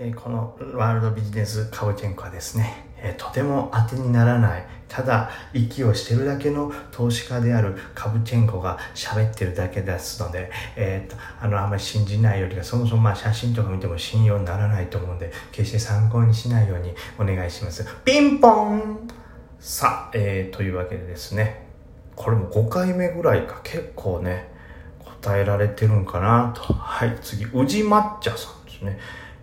えこのワールドビジネスカブチェンコはですね、えとても当てにならない、ただ息をしてるだけの投資家であるカブチェンコが喋ってるだけですので、えー、っと、あの、あんまり信じないよりは、そもそもまあ写真とか見ても信用にならないと思うんで、決して参考にしないようにお願いします。ピンポンさあ、えー、というわけでですね、これも5回目ぐらいか、結構ね、答えられてるんかなと。はい、次、宇治抹茶さんですね。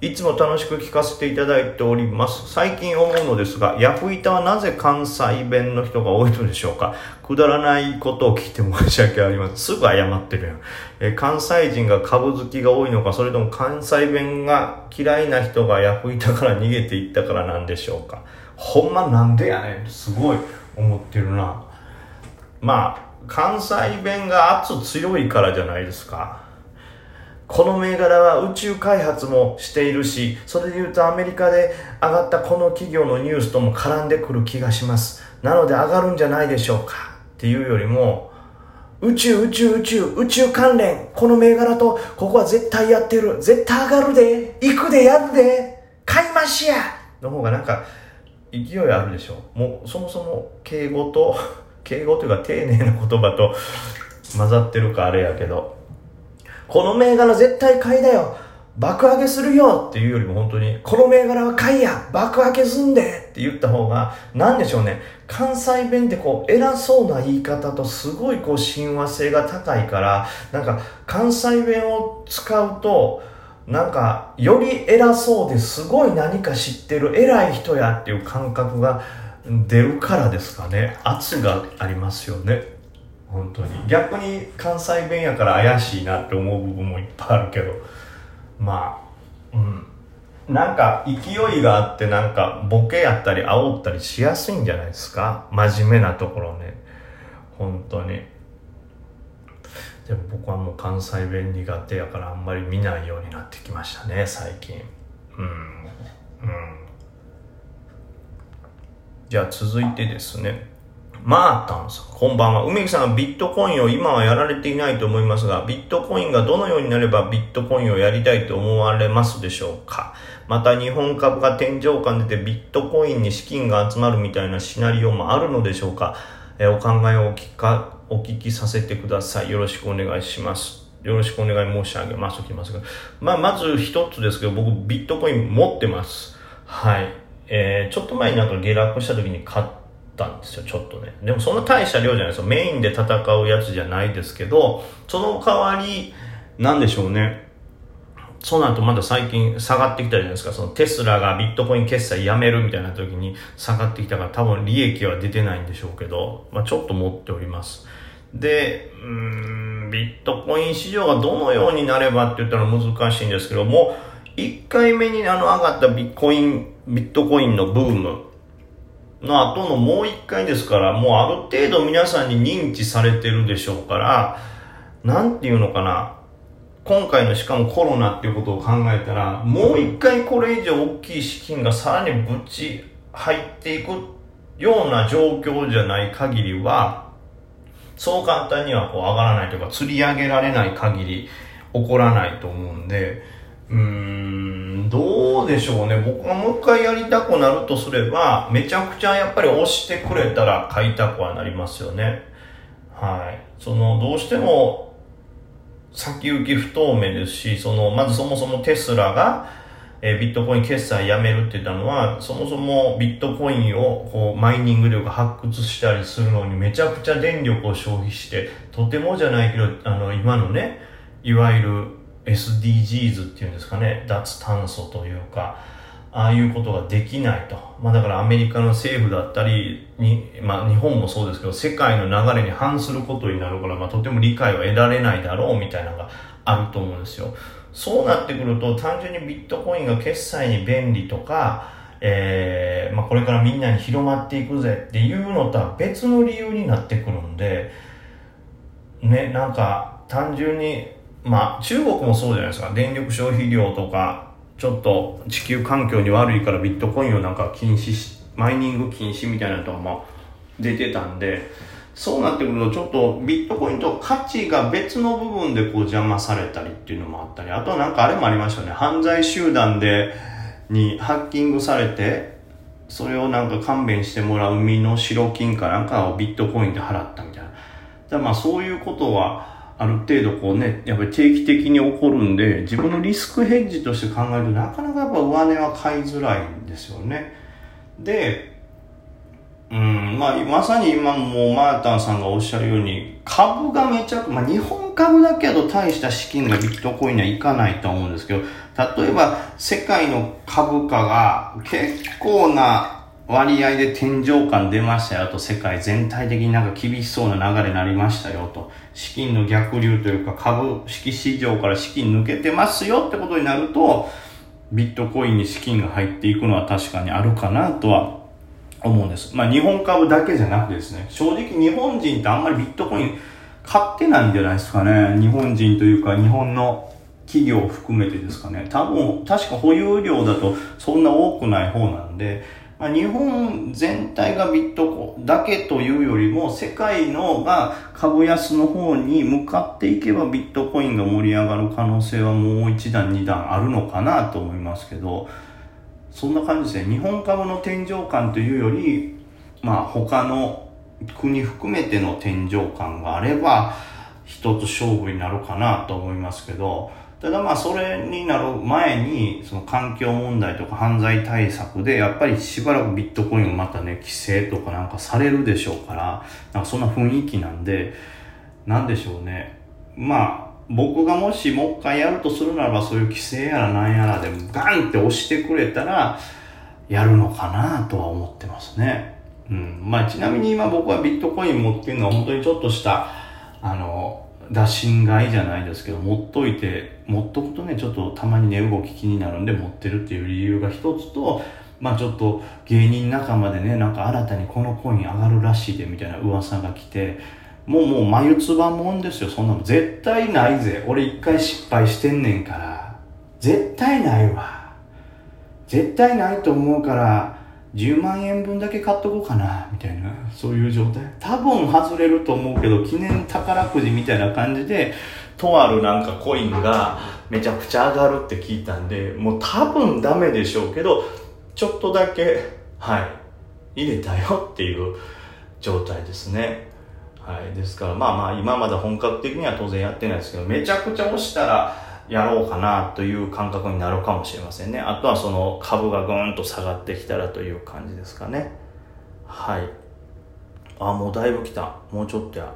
いつも楽しく聞かせていただいております。最近思うのですが、ヤフイタはなぜ関西弁の人が多いのでしょうか？くだらないことを聞いて申し訳ありません。すぐ謝ってるやん。え関西人が株好きが多いのか、それとも関西弁が嫌いな人がヤフイタから逃げていったからなんでしょうか？ほんまなんでやねん。すごい思ってるな。まあ、関西弁が圧強いからじゃないですか。この銘柄は宇宙開発もしているし、それで言うとアメリカで上がったこの企業のニュースとも絡んでくる気がします。なので上がるんじゃないでしょうか。っていうよりも、宇宙宇宙宇宙宇宙関連、この銘柄とここは絶対やってる。絶対上がるで。行くでやるで。買いましやの方がなんか勢いあるでしょ。もうそもそも敬語と、敬語というか丁寧な言葉と混ざってるかあれやけど。この銘柄絶対買いだよ爆上げするよっていうよりも本当に、この銘柄は買いや爆上げすんでって言った方が、なんでしょうね。関西弁ってこう、偉そうな言い方とすごいこう、親和性が高いから、なんか、関西弁を使うと、なんか、より偉そうですごい何か知ってる偉い人やっていう感覚が出るからですかね。圧がありますよね。本当に。逆に関西弁やから怪しいなって思う部分もいっぱいあるけど。まあうん。なんか勢いがあってなんかボケやったり煽ったりしやすいんじゃないですか？真面目なところね。本当に。でも僕はもう関西弁苦手やからあんまり見ないようになってきましたね最近。うん。うん。じゃあ続いてですね。マータンさん、こんばんは。梅木さんはビットコインを今はやられていないと思いますが、ビットコインがどのようになればビットコインをやりたいと思われますでしょうか？また日本株が天井感出てビットコインに資金が集まるみたいなシナリオもあるのでしょうか？えお考えをお聞かお聞きさせてください。よろしくお願いします。よろしくお願い申し上げます。きますが。まあ、まず一つですけど、僕ビットコイン持ってます。はい。えー、ちょっと前になんか下落した時に買って、たんですよ、ちょっとね。でもそんな大した量じゃないですよ。メインで戦うやつじゃないですけど、その代わり、なんでしょうね。そうなるとまだ最近下がってきたじゃないですか。そのテスラがビットコイン決済やめるみたいな時に下がってきたから多分利益は出てないんでしょうけど、まあちょっと持っております。で、うん、ビットコイン市場がどのようになればって言ったら難しいんですけども、1回目にあの上がったビットコイン、ビットコインのブーム、の後のもう一回ですから、もうある程度皆さんに認知されてるでしょうから、なんていうのかな。今回のしかもコロナっていうことを考えたら、もう一回これ以上大きい資金がさらにぶち入っていくような状況じゃない限りは、そう簡単にはこう上がらないというか、釣り上げられない限り起こらないと思うんで、うーん、でしょうね。僕がもう一回やりたくなるとすれば、めちゃくちゃやっぱり押してくれたら買いたくはなりますよね。はい。その、どうしても、先行き不透明ですし、その、まずそもそもテスラが、え、ビットコイン決済やめるって言ったのは、そもそもビットコインをこうマイニング力発掘したりするのにめちゃくちゃ電力を消費して、とてもじゃないけど、あの、今のね、いわゆる SDGs っていうんですかね、脱炭素というか、ああいうことができないと。まあだからアメリカの政府だったりに、まあ日本もそうですけど、世界の流れに反することになるから、まあとても理解は得られないだろうみたいなのがあると思うんですよ。そうなってくると、単純にビットコインが決済に便利とか、えー、まあこれからみんなに広まっていくぜっていうのとは別の理由になってくるんで、ね、なんか単純にまあ、中国もそうじゃないですか。電力消費量とか、ちょっと地球環境に悪いからビットコインをなんか禁止し、マイニング禁止みたいなのとかも出てたんで、そうなってくるとちょっとビットコインと価値が別の部分でこう邪魔されたりっていうのもあったり、あとはなんかあれもありましたね。犯罪集団で、にハッキングされて、それをなんか勘弁してもらう身の白金かなんかをビットコインで払ったみたいな。だまあそういうことは、ある程度こうね、やっぱり定期的に起こるんで、自分のリスクヘッジとして考えるとなかなかやっぱ上値は買いづらいんですよね。で、うん、まあ、まさに今もマータンさんがおっしゃるように、株がめちゃく、まあ日本株だけど大した資金がビットコインにはいかないと思うんですけど、例えば世界の株価が結構な割合で天井感出ましたよと、世界全体的になんか厳しそうな流れになりましたよと、資金の逆流というか株式市場から資金抜けてますよってことになると、ビットコインに資金が入っていくのは確かにあるかなとは思うんです。まあ日本株だけじゃなくてですね、正直日本人ってあんまりビットコイン買ってないんじゃないですかね。日本人というか日本の企業を含めてですかね。多分、確か保有量だとそんな多くない方なんで、日本全体がビットコだけというよりも世界のが株安の方に向かっていけばビットコインが盛り上がる可能性はもう一段二段あるのかなと思いますけど、そんな感じですね。日本株の天井感というよりまあ他の国含めての天井感があれば一つ勝負になるかなと思いますけど。ただまあそれになる前にその環境問題とか犯罪対策でやっぱりしばらくビットコインをまたね規制とかなんかされるでしょうからなんかそんな雰囲気なんでなんでしょうねまあ僕がもしもう一回やるとするならばそういう規制やらなんやらでガンって押してくれたらやるのかなとは思ってますね。うん。まあちなみに今僕はビットコイン持ってるのは本当にちょっとしたあの打診買いじゃないですけど持っといて持っとくとねちょっとたまに値動き気になるんで持ってるっていう理由が一つとまあちょっと芸人仲間でねなんか新たにこのコイン上がるらしいでみたいな噂が来てもうもう眉唾もんですよそんなの。絶対ないぜ。俺一回失敗してんねんから。絶対ないわ。絶対ないと思うから10万円分だけ買っとこうかなみたいなそういう状態。多分外れると思うけど記念宝くじみたいな感じでとあるなんかコインがめちゃくちゃ上がるって聞いたんでもう多分ダメでしょうけどちょっとだけはい入れたよっていう状態ですね。はい、ですからまあまあ今まで本格的には当然やってないですけどめちゃくちゃ押したらやろうかなという感覚になるかもしれませんね。あとはその株がぐーんと下がってきたらという感じですかね。はい。あもうだいぶ来た。もうちょっとや。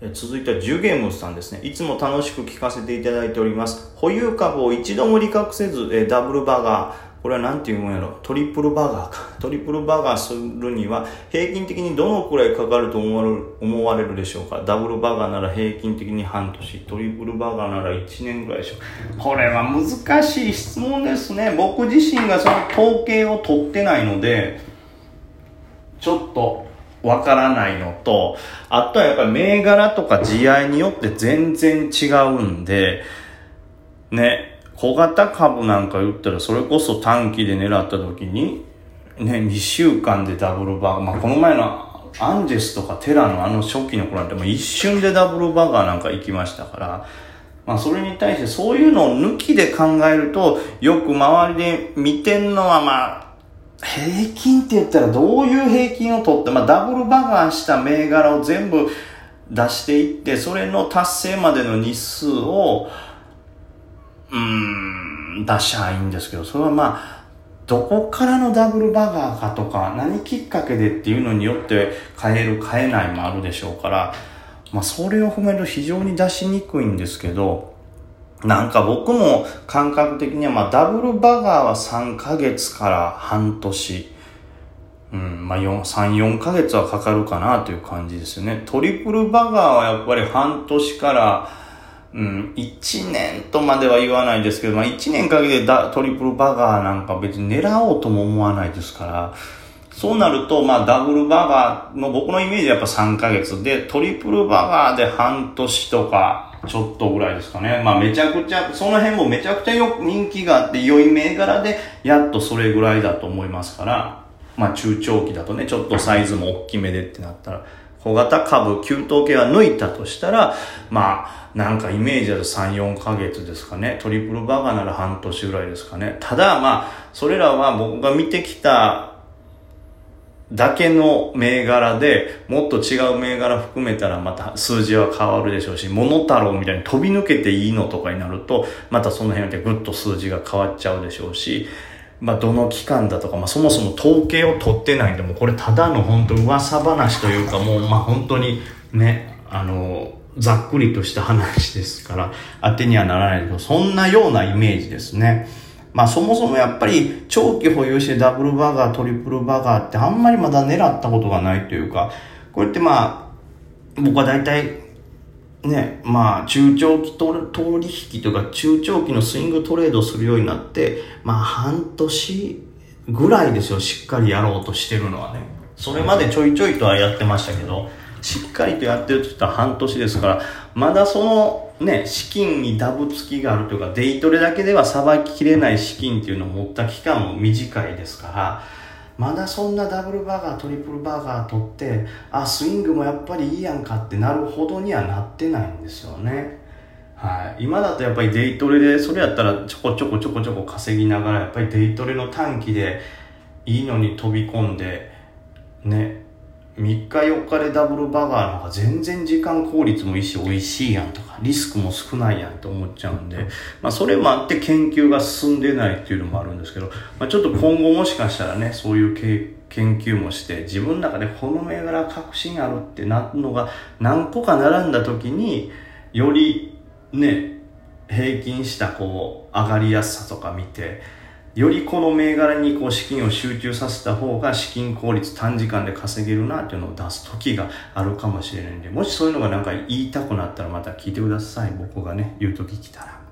え続いてはジュゲームさんですね。いつも楽しく聞かせていただいております。保有株を一度も利確せず、えダブルバーガー、これは何て言うもんやろ。トリプルバーガーか。トリプルバーガーするには平均的にどのくらいかかると思われる思われるでしょうか？ダブルバーガーなら平均的に半年、トリプルバーガーなら1年ぐらいでしょう。これは難しい質問ですね。僕自身がその統計を取ってないので、ちょっとわからないのと、あとはやっぱり銘柄とか地合によって全然違うんで、ね、小型株なんか言ったらそれこそ短期で狙った時に、ね、2週間でダブルバーガー、まあ、この前のアンジェスとかテラのあの初期の頃なんてもう一瞬でダブルバーガーなんか行きましたから、まあそれに対してそういうのを抜きで考えると、よく周りで見てんのはまあ、平均って言ったらどういう平均を取って、まあダブルバーガーした銘柄を全部出していって、それの達成までの日数を、うーん、出しゃいいんですけど、それはまあ、どこからのダブルバガーかとか、何きっかけでっていうのによって買える、買えないもあるでしょうから、まあ、それを踏めると非常に出しにくいんですけど、なんか僕も感覚的には、まあ、ダブルバガーは3ヶ月から半年、うん、まあ、3、4ヶ月はかかるかなという感じですよね。トリプルバガーはやっぱり半年から、うん、1年とまでは言わないですけど、まあ1年かけてトリプルバーガーなんか別に狙おうとも思わないですから、そうなると、まあダブルバーガーの僕のイメージはやっぱ3ヶ月で、トリプルバーガーで半年とか、ちょっとぐらいですかね。まあめちゃくちゃ、その辺もめちゃくちゃよ人気があって良い銘柄で、やっとそれぐらいだと思いますから、まあ中長期だとね、ちょっとサイズも大きめでってなったら、小型株、急騰系は抜いたとしたら、まあ、なんかイメージだと3、4ヶ月ですかね。トリプルバガーなら半年ぐらいですかね。ただ、まあ、それらは僕が見てきただけの銘柄で、もっと違う銘柄含めたらまた数字は変わるでしょうし、モノタロウみたいに飛び抜けていいのとかになると、またその辺でぐっと数字が変わっちゃうでしょうし、まあ、どの期間だとか、まあ、そもそも統計を取ってないんで、もこれただの本当噂話というか、もう、まあ、本当にね、あの、ざっくりとした話ですから、当てにはならないけど、そんなようなイメージですね。まあそもそもやっぱり長期保有してダブルバガー、トリプルバガーってあんまりまだ狙ったことがないというか、これってまあ、僕は大体ね、まあ、中長期取引というか、中長期のスイングトレードするようになって、まあ、半年ぐらいですよ、しっかりやろうとしてるのはね。それまでちょいちょいとはやってましたけど、しっかりとやってるって言ったら半年ですから、まだそのね、資金にダブつきがあるというか、デイトレだけではさばききれない資金っていうのを持った期間も短いですから、まだそんなダブルバーガートリプルバーガー取ってあスイングもやっぱりいいやんかってなるほどにはなってないんですよね。はい、今だとやっぱりデイトレでそれやったらちょこちょこちょこちょこ稼ぎながらやっぱりデイトレの短期でいいのに飛び込んでね3日4日でダブルバーガーの方が全然時間効率もいいし美味しいやんとかリスクも少ないやんと思っちゃうんで、まあ、それもあって研究が進んでないっていうのもあるんですけど、まあ、ちょっと今後もしかしたらねそういう研究もして自分の中でこの銘柄確信あるってなのが何個か並んだ時によりね平均したこう上がりやすさとか見てよりこの銘柄にこう資金を集中させた方が資金効率短時間で稼げるなっていうのを出す時があるかもしれないんで、もしそういうのがなんか言いたくなったらまた聞いてください。僕がね、言う時来たら。